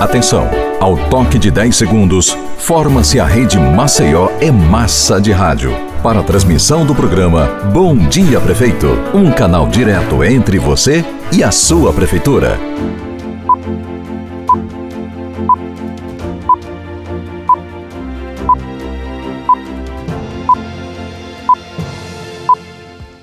Atenção! Ao toque de 10 segundos, forma-se a rede Maceió é Massa de Rádio. Para a transmissão do programa Bom Dia Prefeito, um canal direto entre você e a sua prefeitura.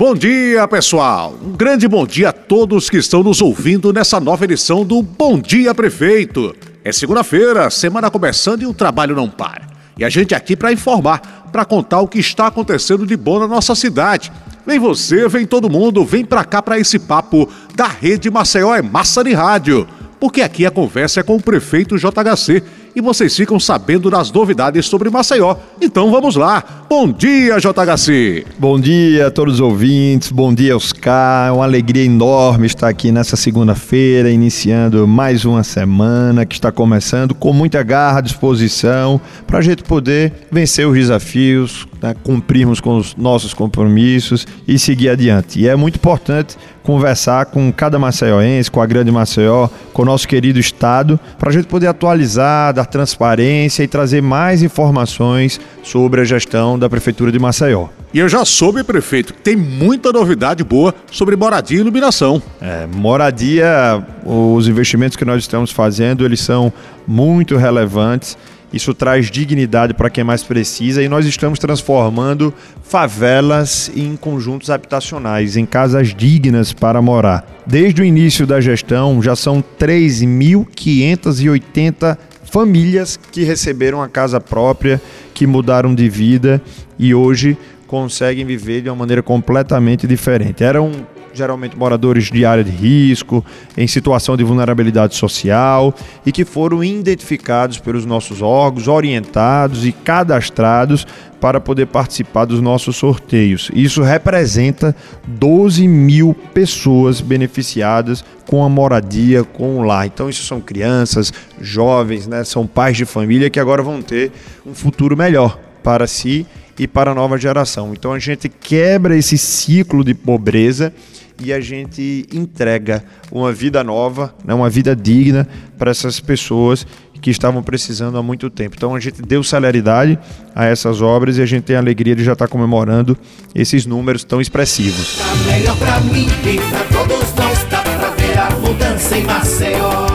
Bom dia, pessoal! Um grande bom dia a todos que estão nos ouvindo nessa nova edição do Bom Dia Prefeito. É segunda-feira, semana começando e o trabalho não para. E a gente aqui para informar, para contar o que está acontecendo de bom na nossa cidade. Vem você, vem todo mundo, vem para cá para esse papo da Rede Maceió é Massa de Rádio. Porque aqui a conversa é com o prefeito JHC e vocês ficam sabendo das novidades sobre Maceió. Então vamos lá. Bom dia, JHC. Bom dia a todos os ouvintes, bom dia, Oscar. É uma alegria enorme estar aqui nessa segunda-feira, iniciando mais uma semana que está começando com muita garra, disposição, para a gente poder vencer os desafios, né, cumprirmos com os nossos compromissos e seguir adiante. E é muito importante conversar com cada maceioense, com a grande Maceió, com o nosso querido Estado, para a gente poder atualizar, dar transparência e trazer mais informações sobre a gestão da Prefeitura de Maceió. E eu já soube, prefeito, que tem muita novidade boa sobre moradia e iluminação. É, moradia, os investimentos que nós estamos fazendo, eles são muito relevantes isso traz dignidade para quem mais precisa e nós estamos transformando favelas em conjuntos habitacionais, em casas dignas para morar. Desde o início da gestão, já são 3.580 famílias que receberam a casa própria, que mudaram de vida e hoje conseguem viver de uma maneira completamente diferente. Eram geralmente moradores de área de risco, em situação de vulnerabilidade social e que foram identificados pelos nossos órgãos, orientados e cadastrados para poder participar dos nossos sorteios. Isso representa 12 mil pessoas beneficiadas com a moradia, com o lar. Então, isso são crianças, jovens, né? são pais de família que agora vão ter um futuro melhor para si e para a nova geração. Então, a gente quebra esse ciclo de pobreza e a gente entrega uma vida nova, né, uma vida digna para essas pessoas que estavam precisando há muito tempo. Então a gente deu celeridade a essas obras e a gente tem a alegria de já estar comemorando esses números tão expressivos. Tá melhor pra mim e pra todos nós, pra ver a mudança em Maceió.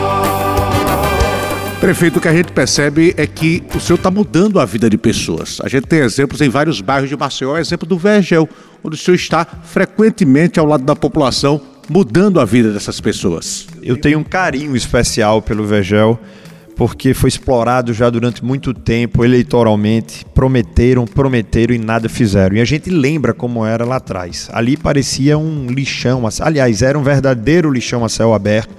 Prefeito, o que a gente percebe é que o senhor está mudando a vida de pessoas. A gente tem exemplos em vários bairros de Maceió, exemplo do Vergel, onde o senhor está frequentemente ao lado da população, mudando a vida dessas pessoas. Eu tenho um carinho especial pelo Vergel, porque foi explorado já durante muito tempo eleitoralmente. Prometeram, prometeram e nada fizeram. E a gente lembra como era lá atrás. Ali parecia um lixão, aliás, era um verdadeiro lixão a céu aberto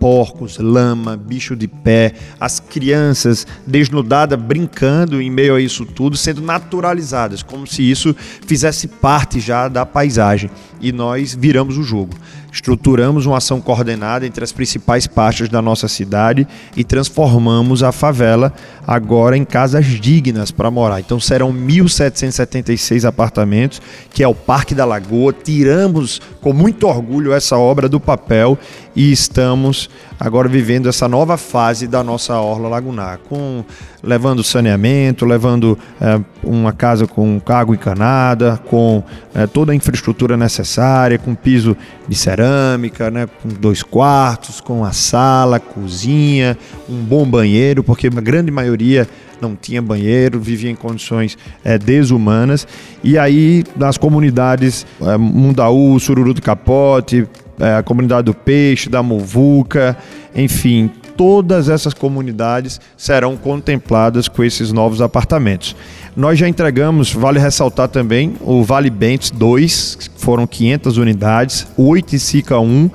porcos, lama, bicho de pé, as crianças desnudadas brincando em meio a isso tudo, sendo naturalizadas, como se isso fizesse parte já da paisagem. E nós viramos o jogo estruturamos uma ação coordenada entre as principais partes da nossa cidade e transformamos a favela agora em casas dignas para morar. Então serão 1.776 apartamentos, que é o Parque da Lagoa. Tiramos com muito orgulho essa obra do papel e estamos agora vivendo essa nova fase da nossa orla lagunar, com levando saneamento, levando é, uma casa com água encanada, com é, toda a infraestrutura necessária, com piso de cerâmica, né, com dois quartos, com a sala, cozinha, um bom banheiro, porque a grande maioria não tinha banheiro, vivia em condições é, desumanas. E aí, nas comunidades é, Mundaú, Sururu do Capote, é, a comunidade do Peixe, da Muvuca, enfim, todas essas comunidades serão contempladas com esses novos apartamentos. Nós já entregamos, vale ressaltar também, o Vale Bentes 2, foram 500 unidades, o Oiticica 1,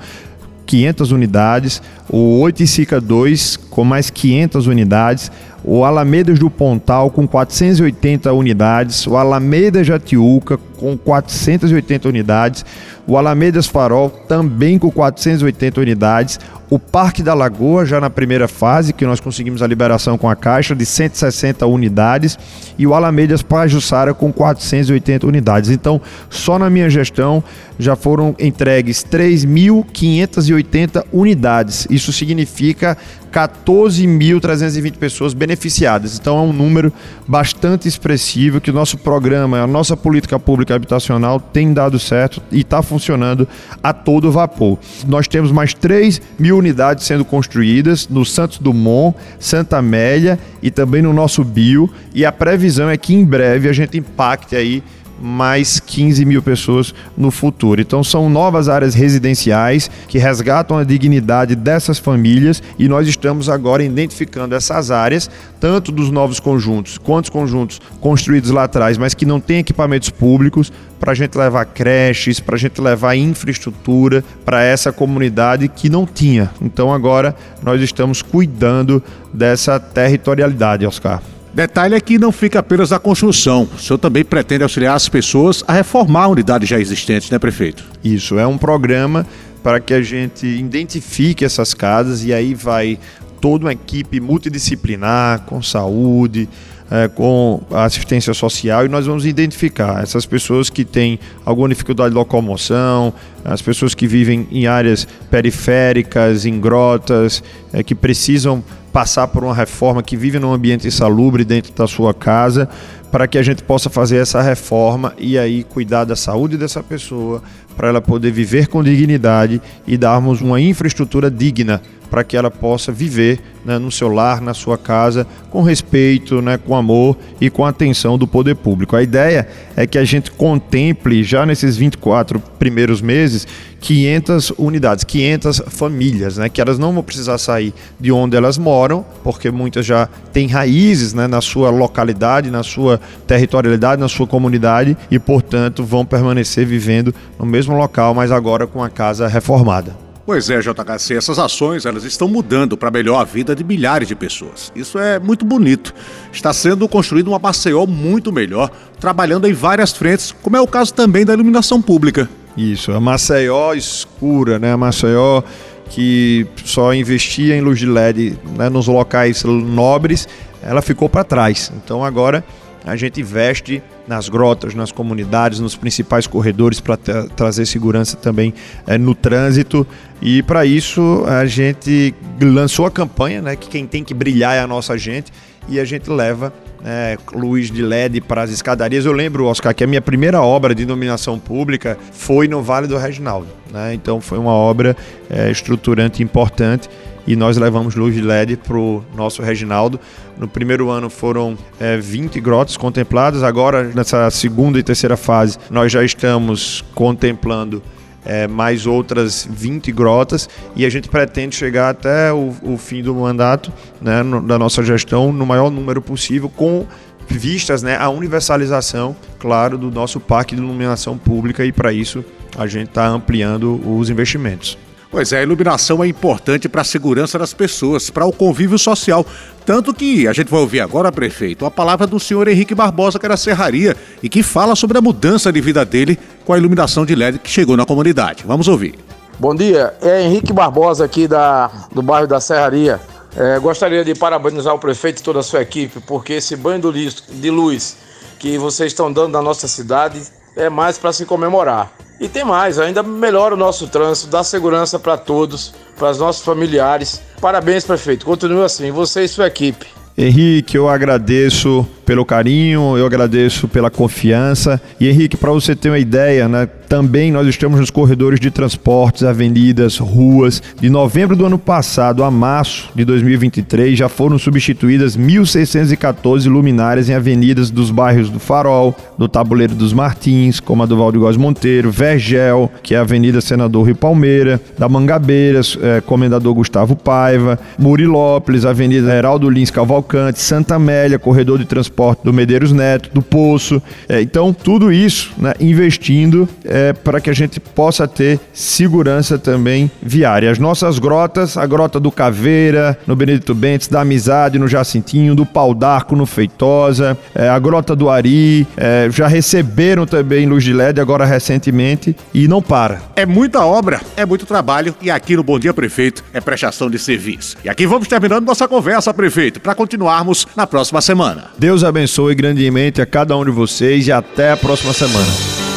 500 unidades, o Oiticica 2 com mais 500 unidades, o Alamedas do Pontal com 480 unidades, o Alamedas Jatiuca com 480 unidades, o Alamedas Farol também com 480 unidades, o Parque da Lagoa já na primeira fase, que nós conseguimos a liberação com a Caixa de 160 unidades, e o Alamedas Pajussara com 480 unidades. Então, só na minha gestão já foram entregues 3.580 unidades. Isso significa 14.320 pessoas beneficiadas. Então é um número bastante expressivo que o nosso programa, a nossa política pública habitacional tem dado certo e está funcionando a todo vapor. Nós temos mais 3 mil unidades sendo construídas no Santos Dumont, Santa Amélia e também no nosso Bio. E a previsão é que em breve a gente impacte aí mais 15 mil pessoas no futuro. Então são novas áreas residenciais que resgatam a dignidade dessas famílias e nós estamos agora identificando essas áreas, tanto dos novos conjuntos quanto os conjuntos construídos lá atrás, mas que não têm equipamentos públicos, para a gente levar creches, para a gente levar infraestrutura para essa comunidade que não tinha. Então agora nós estamos cuidando dessa territorialidade, Oscar. Detalhe é que não fica apenas na construção. O senhor também pretende auxiliar as pessoas a reformar unidades já existentes, né, prefeito? Isso, é um programa para que a gente identifique essas casas e aí vai toda uma equipe multidisciplinar, com saúde, é, com assistência social e nós vamos identificar essas pessoas que têm alguma dificuldade de locomoção, as pessoas que vivem em áreas periféricas, em grotas, é, que precisam passar por uma reforma, que vive num ambiente insalubre dentro da sua casa, para que a gente possa fazer essa reforma e aí cuidar da saúde dessa pessoa, para ela poder viver com dignidade e darmos uma infraestrutura digna para que ela possa viver né, no seu lar, na sua casa, com respeito, né, com amor e com atenção do poder público. A ideia é que a gente contemple já nesses 24 primeiros meses 500 unidades, 500 famílias, né, que elas não vão precisar sair de onde elas moram, porque muitas já têm raízes né, na sua localidade, na sua territorialidade, na sua comunidade e, portanto, vão permanecer vivendo no mesmo local, mas agora com a casa reformada. Pois é, JHC, essas ações elas estão mudando para melhor a vida de milhares de pessoas. Isso é muito bonito. Está sendo construído uma Maceió muito melhor, trabalhando em várias frentes, como é o caso também da iluminação pública. Isso, a Maceió escura, né? A Maceió que só investia em luz de LED né, nos locais nobres, ela ficou para trás. Então agora a gente investe nas grotas, nas comunidades, nos principais corredores para trazer segurança também é, no trânsito. E para isso a gente lançou a campanha, né, que quem tem que brilhar é a nossa gente, e a gente leva é, luz de LED para as escadarias. Eu lembro, Oscar, que a minha primeira obra de iluminação pública foi no Vale do Reginaldo. Né? Então foi uma obra é, estruturante importante e nós levamos luz de LED para o nosso Reginaldo. No primeiro ano foram é, 20 grotas contempladas, agora nessa segunda e terceira fase nós já estamos contemplando é, mais outras 20 grotas e a gente pretende chegar até o, o fim do mandato né, no, da nossa gestão no maior número possível com vistas né, à universalização, claro, do nosso parque de iluminação pública e para isso a gente está ampliando os investimentos. Pois é, a iluminação é importante para a segurança das pessoas, para o convívio social. Tanto que a gente vai ouvir agora, prefeito, a palavra do senhor Henrique Barbosa, que era serraria, e que fala sobre a mudança de vida dele com a iluminação de LED que chegou na comunidade. Vamos ouvir. Bom dia, é Henrique Barbosa aqui da, do bairro da Serraria. É, gostaria de parabenizar o prefeito e toda a sua equipe, porque esse banho de luz que vocês estão dando na nossa cidade é mais para se comemorar. E tem mais, ainda melhora o nosso trânsito, dá segurança para todos, para os nossos familiares. Parabéns, prefeito. Continue assim, você e sua equipe. Henrique, eu agradeço pelo carinho, eu agradeço pela confiança. E Henrique, para você ter uma ideia, né, também nós estamos nos corredores de transportes, avenidas, ruas. De novembro do ano passado a março de 2023 já foram substituídas 1.614 luminárias em avenidas dos bairros do Farol, do Tabuleiro dos Martins, como a do Valdigós Monteiro, Vergel, que é a Avenida Senador Rio Palmeira, da Mangabeiras, é, Comendador Gustavo Paiva, Murilópolis, Avenida Heraldo Lins Cavalcante, Santa Amélia, Corredor de Transporte do Medeiros Neto, do Poço. É, então, tudo isso né, investindo é, é, para que a gente possa ter segurança também viária. As nossas grotas, a grota do Caveira, no Benedito Bentes, da Amizade, no Jacintinho, do Pau d'Arco, no Feitosa, é, a grota do Ari, é, já receberam também luz de LED agora recentemente e não para. É muita obra, é muito trabalho e aqui no Bom Dia Prefeito é prestação de serviço. E aqui vamos terminando nossa conversa, prefeito, para continuarmos na próxima semana. Deus abençoe grandemente a cada um de vocês e até a próxima semana.